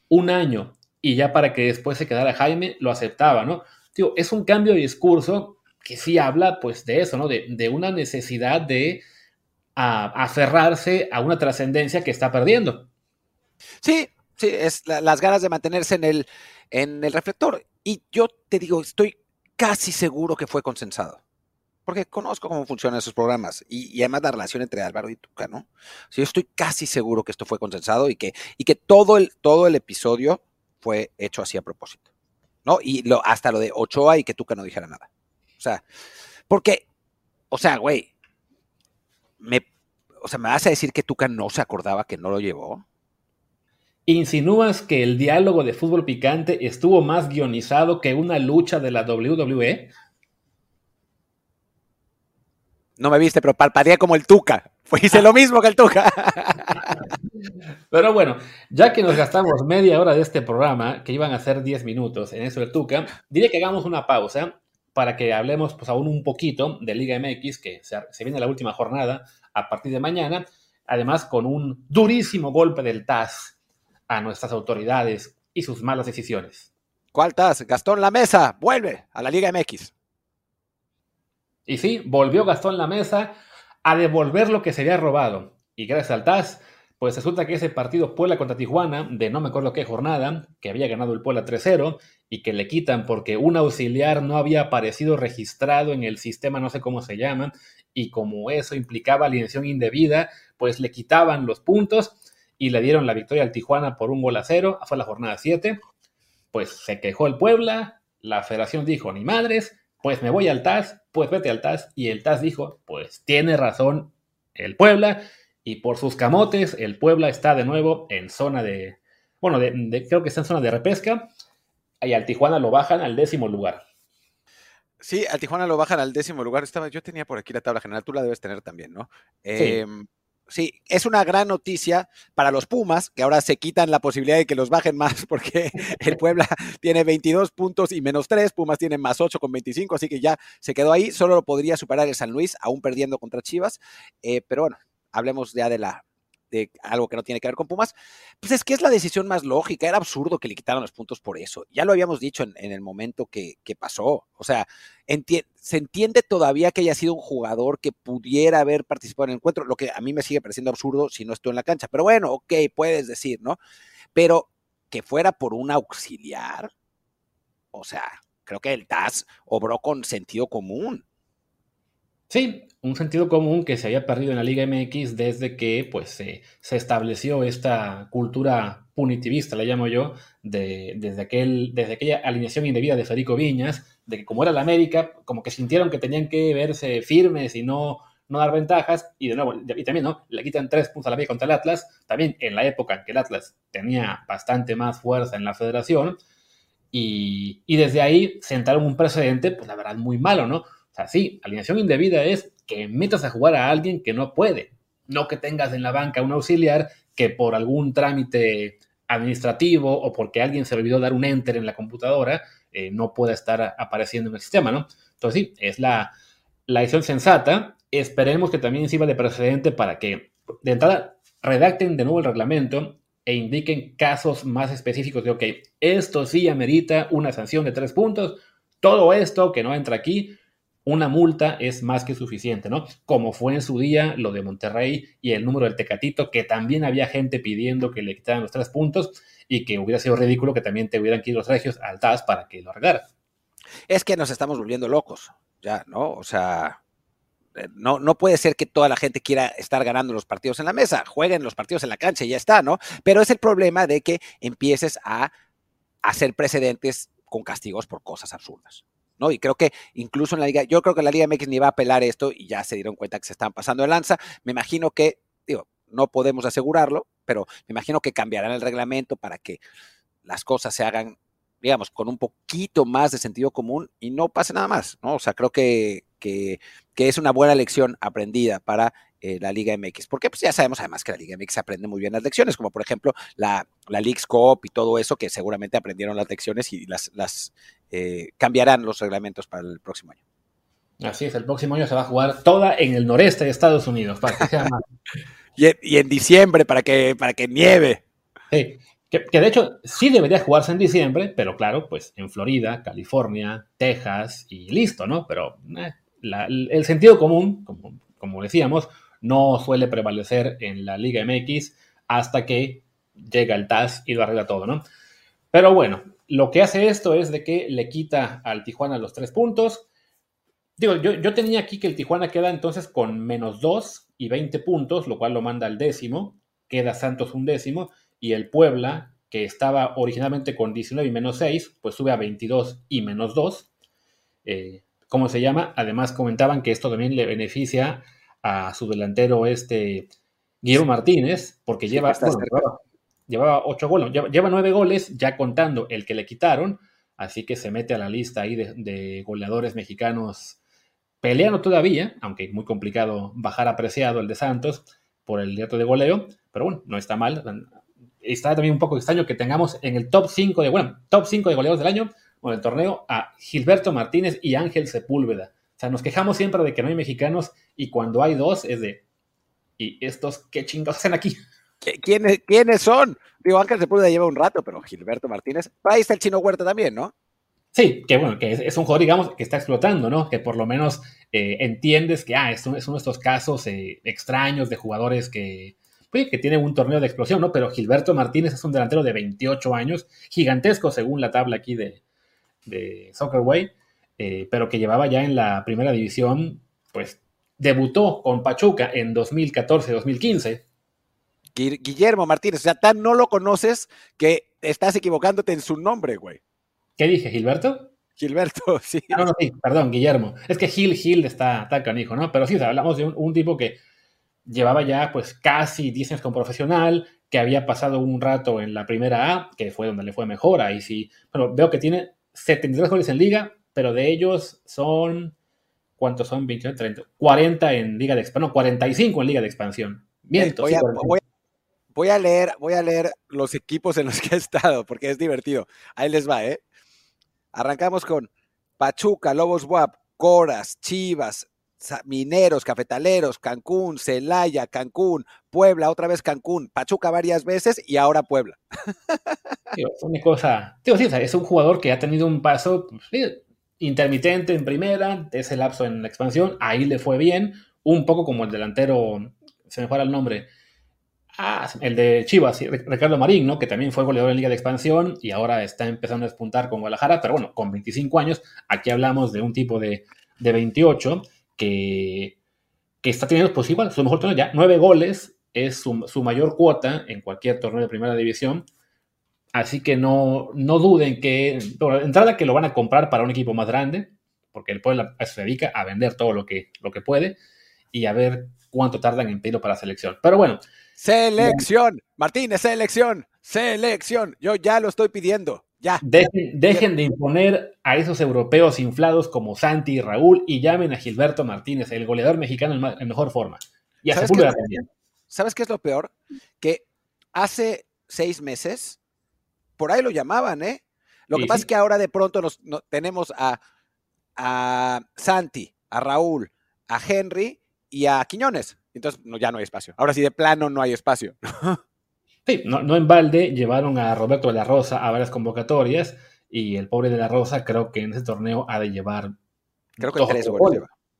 un año y ya para que después se quedara Jaime, lo aceptaba, ¿no? Tío, es un cambio de discurso que sí habla pues de eso, ¿no? De, una necesidad de aferrarse a una trascendencia que está perdiendo. Sí, sí, es las ganas de mantenerse en el, en el reflector. Y yo te digo, estoy casi seguro que fue consensado. Porque conozco cómo funcionan esos programas y, además la relación entre Álvaro y Tuca, ¿no? yo estoy casi seguro que esto fue consensado y que, y que todo, el, todo el episodio fue hecho así a propósito, ¿no? Y lo, hasta lo de Ochoa y que Tuca no dijera nada. O sea, porque, o sea, güey, me, o sea, ¿me vas a decir que Tuca no se acordaba que no lo llevó? ¿Insinúas que el diálogo de fútbol picante estuvo más guionizado que una lucha de la WWE? No me viste, pero parpadeé como el Tuca. Hice lo mismo que el Tuca. Pero bueno, ya que nos gastamos media hora de este programa, que iban a ser 10 minutos en eso del Tuca, diré que hagamos una pausa para que hablemos pues aún un poquito de Liga MX, que se, se viene la última jornada a partir de mañana, además con un durísimo golpe del TAS a nuestras autoridades y sus malas decisiones. ¿Cuál estás? Gastón La Mesa, vuelve a la Liga MX. Y sí, volvió Gastón La Mesa a devolver lo que se había robado. Y gracias al TAS, pues resulta que ese partido Puebla contra Tijuana, de no me acuerdo qué jornada, que había ganado el Puebla 3-0 y que le quitan porque un auxiliar no había aparecido registrado en el sistema, no sé cómo se llama, y como eso implicaba alineación indebida, pues le quitaban los puntos y le dieron la victoria al Tijuana por un gol a cero, fue la jornada 7, pues se quejó el Puebla, la federación dijo, ni madres, pues me voy al TAS, pues vete al TAS, y el TAS dijo, pues tiene razón el Puebla, y por sus camotes el Puebla está de nuevo en zona de, bueno, creo que está en zona de repesca y al Tijuana lo bajan al décimo lugar. Sí, al Tijuana lo bajan al décimo lugar. Estaba, yo tenía por aquí la tabla general, tú la debes tener también, ¿no? Sí. Em, sí, es una gran noticia para los Pumas, que ahora se quitan la posibilidad de que los bajen más, porque el Puebla tiene 22 puntos y menos 3, Pumas tiene más 8 con 25, así que ya se quedó ahí. Solo lo podría superar el San Luis, aún perdiendo contra Chivas. Eh, pero bueno, hablemos ya de la, de algo que no tiene que ver con Pumas, pues es que es la decisión más lógica. Era absurdo que le quitaran los puntos por eso. Ya lo habíamos dicho en, el momento que, pasó. O sea, se entiende todavía que haya sido un jugador que pudiera haber participado en el encuentro, lo que a mí me sigue pareciendo absurdo si no estoy en la cancha. Pero bueno, ok, puedes decir, ¿no? Pero que fuera por un auxiliar, o sea, creo que el TAS obró con sentido común. Sí, un sentido común que se había perdido en la Liga MX desde que pues, se estableció esta cultura punitivista, la llamo yo, de, desde, aquel, desde aquella alineación indebida de Federico Viñas, de que como era la América, como que sintieron que tenían que verse firmes y no, no dar ventajas, y de nuevo, y también, ¿no? Le quitan tres puntos a la América contra el Atlas, también en la época en que el Atlas tenía bastante más fuerza en la federación, y, y desde ahí sentaron un precedente, pues la verdad, muy malo, ¿no? O sea, sí, alineación indebida es que metas a jugar a alguien que no puede, no que tengas en la banca un auxiliar que por algún trámite administrativo o porque alguien se olvidó dar un enter en la computadora, eh, no pueda estar apareciendo en el sistema, ¿no? Entonces sí, es la, la decisión sensata. Esperemos que también sirva de precedente para que de entrada redacten de nuevo el reglamento e indiquen casos más específicos de, ok, esto sí amerita una sanción de tres puntos, todo esto que no entra aquí una multa es más que suficiente, ¿no? Como fue en su día lo de Monterrey y el número del Tecatito, que también había gente pidiendo que le quitaran los tres puntos y que hubiera sido ridículo que también te hubieran quitado los regios al TAS para que lo arreglara. Es que nos estamos volviendo locos, ya, ¿no? O sea, eh, no, no puede ser que toda la gente quiera estar ganando los partidos en la mesa. Jueguen los partidos en la cancha y ya está, ¿no? Pero es el problema de que empieces a hacer precedentes con castigos por cosas absurdas. ¿No? Y creo que incluso en la Liga, yo creo que la Liga MX ni va a apelar esto y ya se dieron cuenta que se están pasando de lanza. Me imagino que, digo, no podemos asegurarlo, pero me imagino que cambiarán el reglamento para que las cosas se hagan, digamos, con un poquito más de sentido común y no pase nada más, ¿no? O sea, creo que, que, que es una buena lección aprendida para eh, la Liga MX. Porque pues ya sabemos además que la Liga MX aprende muy bien las lecciones, como por ejemplo la, la League's Cup y todo eso, que seguramente aprendieron las lecciones y las, las eh, cambiarán los reglamentos para el próximo año. Así es, el próximo año se va a jugar toda en el noreste de Estados Unidos, para que sea más. y, en diciembre, para que, para que nieve. Sí, que, de hecho sí debería jugarse en diciembre, pero claro, pues en Florida, California, Texas y listo, ¿no? Pero eh, el sentido común, como, como decíamos, no suele prevalecer en la Liga MX hasta que llega el TAS y lo arregla todo, ¿no? Pero bueno, lo que hace esto es de que le quita al Tijuana los tres puntos. Digo, yo, yo tenía aquí que el Tijuana queda entonces con menos dos y 20 puntos, lo cual lo manda al décimo. Queda Santos un décimo. Y el Puebla, que estaba originalmente con 19 y menos 6, pues sube a 22 y menos 2. Eh, ¿Cómo se llama? Además comentaban que esto también le beneficia a su delantero este Guillermo Martínez, porque lleva, llevaba, ocho goles, lleva, nueve goles, ya contando el que le quitaron, así que se mete a la lista ahí de, goleadores mexicanos peleando todavía, aunque muy complicado bajar apreciado el de Santos por el dato de goleo, pero bueno, no está mal. Está también un poco extraño que tengamos en el top 5 de, bueno, top 5 de goleadores del año, o el torneo, a Gilberto Martínez y Ángel Sepúlveda. O sea, nos quejamos siempre de que no hay mexicanos y cuando hay dos es de, ¿y estos qué chingados hacen aquí? ¿Quiénes, ¿Quiénes son? Digo, Ángel Sepúlveda lleva un rato, pero Gilberto Martínez, ahí está el chino Huerta también, ¿no? Sí, que bueno, que es, un jugador, digamos, que está explotando, ¿no? Que por lo menos eh, entiendes que, ah, es, uno de estos casos eh, extraños de jugadores que, pues, que tienen un torneo de explosión, ¿no? Pero Gilberto Martínez es un delantero de 28 años, gigantesco según la tabla aquí de, de Soccerway, eh, pero que llevaba ya en la primera división, pues debutó con Pachuca en 2014-2015. Guillermo Martínez, o sea, tan no lo conoces que estás equivocándote en su nombre, güey. ¿Qué dije, Gilberto? Gilberto, sí. no, no, sí, perdón, Guillermo. Es que Gil, Gil está, tan canijo, ¿no? Pero sí, hablamos de un, tipo que llevaba ya pues casi 10 años como profesional, que había pasado un rato en la primera A, que fue donde le fue mejor, ahí sí. Bueno, veo que tiene 73 goles en liga, pero de ellos son, ¿cuántos son? 29, 30, 40 en liga de expansión, no, 45 en liga de expansión. Bien, voy, a, voy, a, leer, voy a leer los equipos en los que he estado, porque es divertido. Ahí les va, ¿eh? Arrancamos con Pachuca, Lobos Buap, Coras, Chivas, Mineros, Cafetaleros, Cancún, Celaya, Cancún, Puebla, otra vez Cancún, Pachuca varias veces y ahora Puebla. es una cosa, es un jugador que ha tenido un paso pues, intermitente en primera, ese lapso en la expansión, ahí le fue bien, un poco como el delantero, se me fue el nombre, ah, el de Chivas, Ricardo Marín, ¿no? que también fue goleador en Liga de Expansión y ahora está empezando a despuntar con Guadalajara, pero bueno, con 25 años, aquí hablamos de un tipo de, de 28 que, está teniendo pues igual su mejor torneo ya, nueve goles es su, mayor cuota en cualquier torneo de primera división. Así que no, no duden que, entrada que lo van a comprar para un equipo más grande, porque el pueblo se dedica a vender todo lo que, lo que puede y a ver cuánto tardan en pedirlo para selección. Pero bueno. Selección, Martínez, selección, selección. Yo ya lo estoy pidiendo. Ya. Dejen, de imponer a esos europeos inflados como Santi y Raúl y llamen a Gilberto Martínez, el goleador mexicano en, mejor forma. Y a ¿Sabes, qué es, ¿Sabes qué es lo peor? Que hace seis meses, por ahí lo llamaban, ¿eh? Lo que pasa es que ahora de pronto nos, tenemos a, a Santi, a Raúl, a Henry y a Quiñones. Entonces ya no hay espacio. Ahora sí, de plano no hay espacio. Sí, no, en balde llevaron a Roberto de la Rosa a varias convocatorias y el pobre de la Rosa creo que en ese torneo ha de llevar. Creo que tres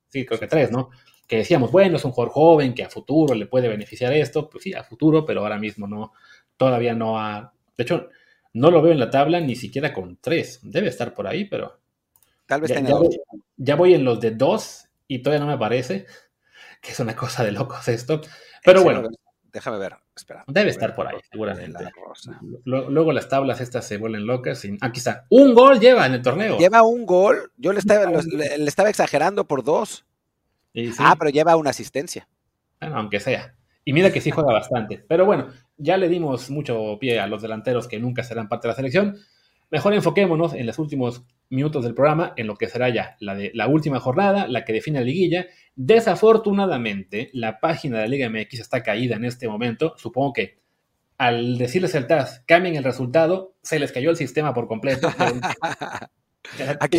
Sí, creo que tres, ¿no? Que decíamos, bueno, es un jugador joven que a futuro le puede beneficiar esto. Pues sí, a futuro, pero ahora mismo no, todavía no ha. De hecho, no lo veo en la tabla ni siquiera con tres. Debe estar por ahí, pero. Tal vez ya, ya, voy, ya voy en los de dos y todavía no me parece, que es una cosa de locos esto. Pero bueno. Déjame ver, espera. Debe estar por ahí, seguramente. Luego las tablas estas se vuelven locas. Aquí está. Un gol lleva en el torneo. Lleva un gol. Yo le estaba, le, estaba exagerando por dos. Ah, pero lleva una asistencia. Bueno, aunque sea. Y mira que sí juega bastante. Pero bueno, ya le dimos mucho pie a los delanteros que nunca serán parte de la selección. Mejor enfoquémonos en los últimos minutos del programa, en lo que será ya la, de, la última jornada, la que define la liguilla. Desafortunadamente, la página de la Liga MX está caída en este momento. Supongo que al decirles el TAS, cambien el resultado, se les cayó el sistema por completo. aquí,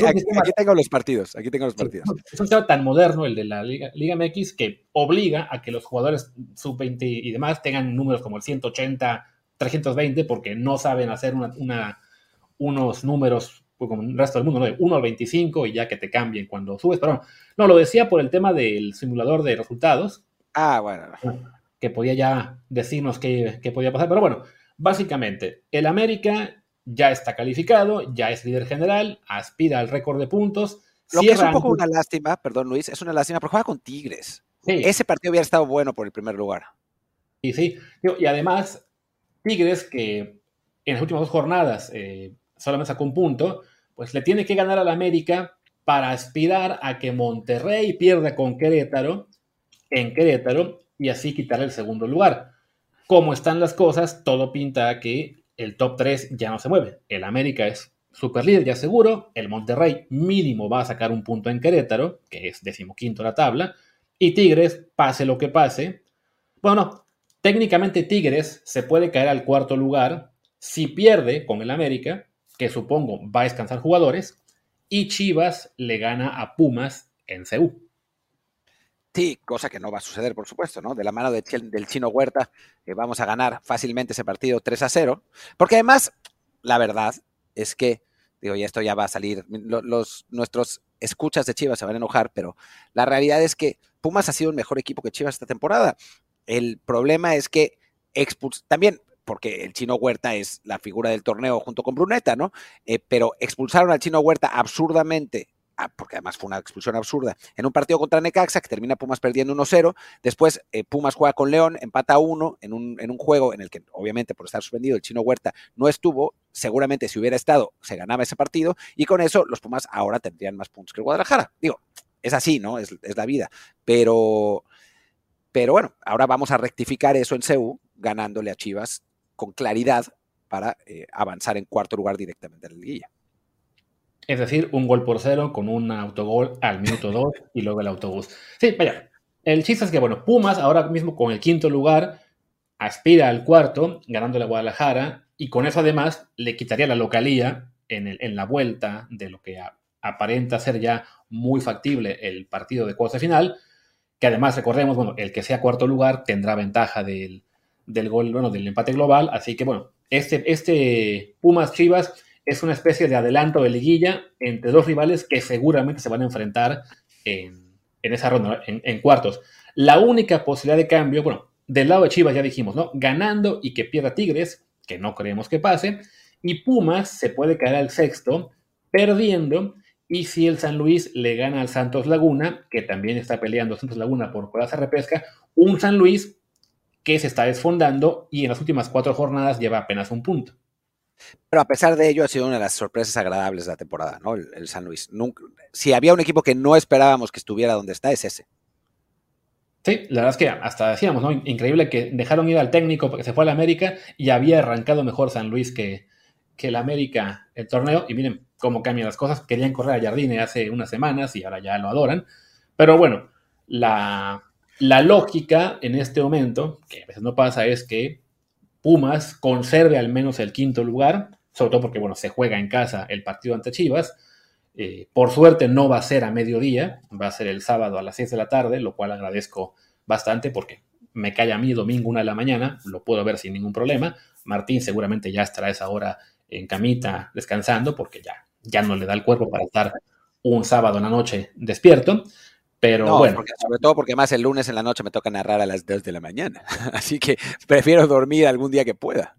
tengo los partidos, aquí tengo los partidos. Es un sistema tan moderno el de la Liga, Liga MX que obliga a que los jugadores sub-20 y demás tengan números como el 180, 320, porque no saben hacer una unos números pues, como el resto del mundo, ¿no? De 1 al 25 y ya que te cambien cuando subes. Pero no, lo decía por el tema del simulador de resultados. Ah, bueno. Que podía ya decirnos qué, podía pasar. Pero bueno, básicamente, el América ya está calificado, ya es líder general, aspira al récord de puntos. Lo que es un poco una lástima, perdón Luis, es una lástima, porque juega con Tigres. Ese partido hubiera estado bueno por el primer lugar. Y sí, y además, Tigres que en las últimas dos jornadas eh, solamente sacó un punto, pues le tiene que ganar al América para aspirar a que Monterrey pierda con Querétaro en Querétaro y así quitar el segundo lugar. Como están las cosas, todo pinta que el top 3 ya no se mueve. El América es super líder ya seguro, el Monterrey mínimo va a sacar un punto en Querétaro, que es decimoquinto la tabla, y Tigres, pase lo que pase, bueno, técnicamente Tigres se puede caer al cuarto lugar si pierde con el América que supongo va a descansar jugadores, y Chivas le gana a Pumas en CEU. Sí, cosa que no va a suceder, por supuesto, ¿no? De la mano del chino Huerta, que vamos a ganar fácilmente ese partido 3 a 0. Porque además, la verdad es que, digo, y esto ya va a salir, los, nuestros escuchas de Chivas se van a enojar, pero la realidad es que Pumas ha sido el mejor equipo que Chivas esta temporada. El problema es que también porque el chino Huerta es la figura del torneo junto con Bruneta, ¿no? Eh, pero expulsaron al chino Huerta absurdamente porque además fue una expulsión absurda, en un partido contra Necaxa que termina Pumas perdiendo 1-0, después eh, Pumas juega con León, empata 1 en un, en un juego en el que obviamente por estar suspendido el chino Huerta no estuvo, seguramente si hubiera estado se ganaba ese partido y con eso los Pumas ahora tendrían más puntos que el Guadalajara. Digo, es así, ¿no? Es, es la vida, pero Pero bueno, ahora vamos a rectificar eso en CEU, ganándole a Chivas con claridad para eh, avanzar en cuarto lugar directamente en la liguilla. Es decir, un gol por cero con un autogol al minuto 2 y luego el autobús. Sí, vaya. El chiste es que, bueno, Pumas ahora mismo con el quinto lugar aspira al cuarto, ganándole a Guadalajara, y con eso además le quitaría la localía en, en la vuelta de lo que aparenta ser ya muy factible el partido de cuarta final, que además recordemos, bueno, el que sea cuarto lugar tendrá ventaja del, del gol, bueno, del empate global, así que bueno, este, este Pumas Chivas es una especie de adelanto de liguilla entre dos rivales que seguramente se van a enfrentar en, esa ronda, en, cuartos. La única posibilidad de cambio, bueno, del lado de Chivas ya dijimos, ¿no? Ganando y que pierda Tigres, que no creemos que pase, y Pumas se puede caer al sexto, perdiendo, y si el San Luis le gana al Santos Laguna, que también está peleando Santos Laguna por plaza repesca, un San Luis que se está desfondando y en las últimas cuatro jornadas lleva apenas un punto. Pero a pesar de ello, ha sido una de las sorpresas agradables de la temporada, ¿no? El, San Luis. si había un equipo que no esperábamos que estuviera donde está, es ese. Sí, la verdad es que hasta decíamos, ¿no? Increíble que dejaron ir al técnico porque se fue a la América y había arrancado mejor San Luis que, que el América el torneo. Y miren cómo cambian las cosas. Querían correr a Jardine hace unas semanas y ahora ya lo adoran. Pero bueno, la, la lógica en este momento, que a veces no pasa, es que Pumas conserve al menos el quinto lugar, sobre todo porque, bueno, se juega en casa el partido ante Chivas. Eh, por suerte no va a ser a mediodía, va a ser el sábado a las 6 de la tarde, lo cual agradezco bastante porque me cae a mí domingo una de la mañana, lo puedo ver sin ningún problema. Martín seguramente ya estará esa hora en camita descansando porque ya, ya no le da el cuerpo para estar un sábado en la noche despierto. Pero bueno. sobre todo porque más el lunes en la noche me toca narrar a las 2 de la mañana. Así que prefiero dormir algún día que pueda.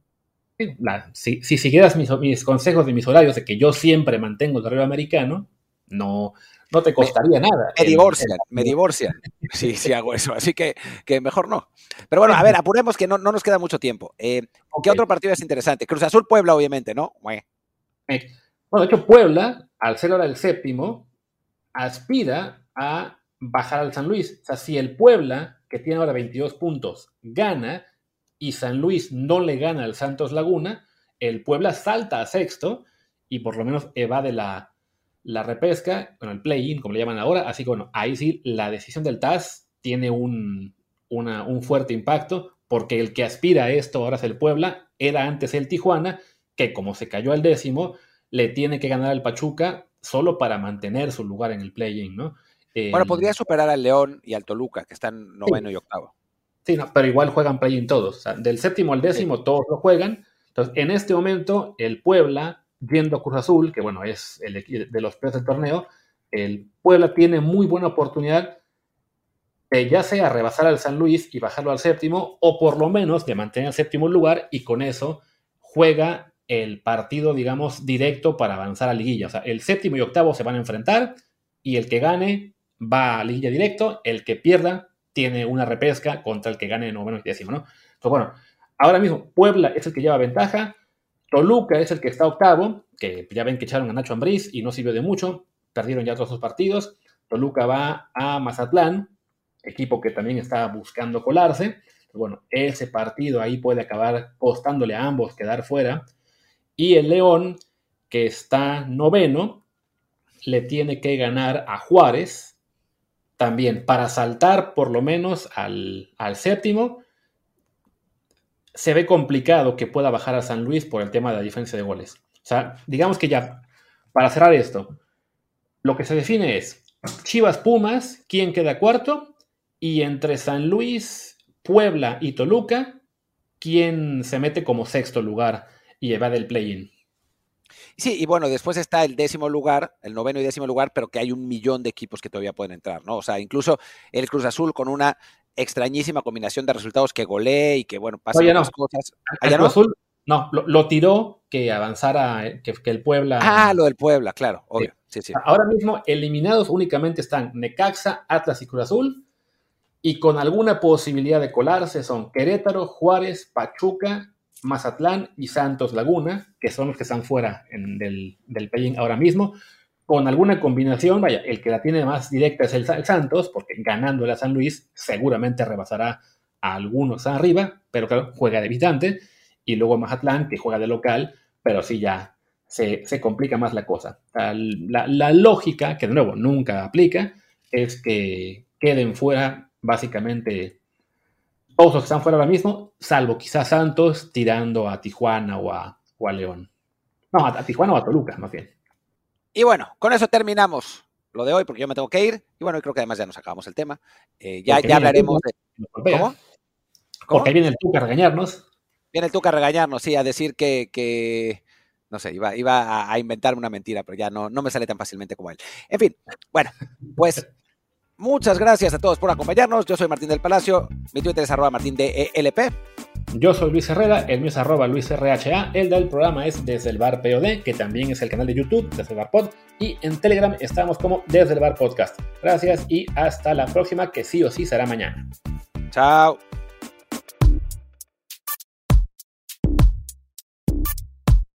si, si siguieras mis, mis, consejos de mis horarios de que yo siempre mantengo el horario americano, no, no te costaría nada. Me divorcian, me divorcian si, sí, hago eso. Así que, que, mejor no. Pero bueno, a ver, apuremos que no, no nos queda mucho tiempo. Eh, ¿Qué otro partido es interesante? Cruz Azul Puebla, obviamente, ¿no? Bueno, de hecho, Puebla, al ser ahora el séptimo, aspira a bajar al San Luis. O sea, si el Puebla, que tiene ahora 22 puntos, gana y San Luis no le gana al Santos Laguna, el Puebla salta a sexto y por lo menos evade la, la repesca, con el play-in, como le llaman ahora. Así que bueno, ahí sí la decisión del TAS tiene un, un fuerte impacto porque el que aspira a esto ahora es el Puebla, era antes el Tijuana, que como se cayó al décimo, le tiene que ganar al Pachuca solo para mantener su lugar en el play-in, ¿no? Bueno, podría superar al León y al Toluca, que están noveno y octavo. Sí, pero igual juegan play-in todos. del séptimo al décimo todos lo juegan. Entonces, en este momento, el Puebla, viendo Cruz Azul, que bueno, es el de los peores del torneo, el Puebla tiene muy buena oportunidad de ya sea rebasar al San Luis y bajarlo al séptimo, o por lo menos de mantener el séptimo lugar y con eso juega el partido, digamos, directo para avanzar a liguilla. O sea, el séptimo y octavo se van a enfrentar y el que gane va a liguilla directo, el que pierda tiene una repesca contra el que gane noveno y décimo, ¿no? Entonces, bueno, ahora mismo Puebla es el que lleva ventaja, Toluca es el que está octavo, que ya ven que echaron a Nacho Ambriz y no sirvió de mucho, perdieron ya todos sus partidos, Toluca va a Mazatlán, equipo que también está buscando colarse, bueno, ese partido ahí puede acabar costándole a ambos quedar fuera, y el León, que está noveno, le tiene que ganar a Juárez, también para saltar por lo menos al, séptimo, se ve complicado que pueda bajar a San Luis por el tema de la diferencia de goles. O sea, digamos que ya, para cerrar esto, lo que se define es Chivas Pumas, quién queda cuarto, y entre San Luis, Puebla y Toluca, quién se mete como sexto lugar y evade el play-in. Sí, y bueno, después está el décimo lugar, el noveno y décimo lugar, pero que hay un millón de equipos que todavía pueden entrar, ¿no? O sea, incluso el Cruz Azul con una extrañísima combinación de resultados que golee y que, bueno, pasan no. cosas. ¿Allá no? Azul, no, lo, tiró que avanzara, eh, que, el Puebla. Ah, lo del Puebla, claro, obvio. Sí, sí. Ahora mismo eliminados únicamente están Necaxa, Atlas y Cruz Azul. Y con alguna posibilidad de colarse son Querétaro, Juárez, Pachuca, Mazatlán y Santos Laguna, que son los que están fuera del, del ahora mismo. con alguna combinación, vaya, el que la tiene más directa es el, Santos, porque ganando a San Luis seguramente rebasará a algunos arriba, pero claro, juega de visitante, y luego Mazatlán, que juega de local, pero sí ya se, complica más la cosa. La, lógica, que de nuevo nunca aplica, es que queden fuera básicamente todos los que están fuera ahora mismo, salvo quizás Santos tirando a Tijuana o a, León. No, a, Tijuana o a Toluca, más bien. Y bueno, con eso terminamos lo de hoy, porque yo me tengo que ir. Y bueno, creo que además ya nos acabamos el tema. Eh, ya, ya hablaremos de. ¿Cómo? Porque viene el Tuca a regañarnos. Viene el Tuca a regañarnos, sí, a decir que, no sé, iba, iba a, inventar una mentira, pero ya no, no me sale tan fácilmente como él. En fin, bueno, pues muchas gracias a todos por acompañarnos. Yo soy Martín del Palacio, mi Twitter es arroba martín de ELP. Yo soy Luis Herrera, el mío es arroba LuisRHA, el del programa es Desde el Bar POD, que también es el canal de YouTube, Desde el Bar Pod, y en Telegram estamos como Desde el Bar Podcast. Gracias y hasta la próxima, que sí o sí será mañana. Chao.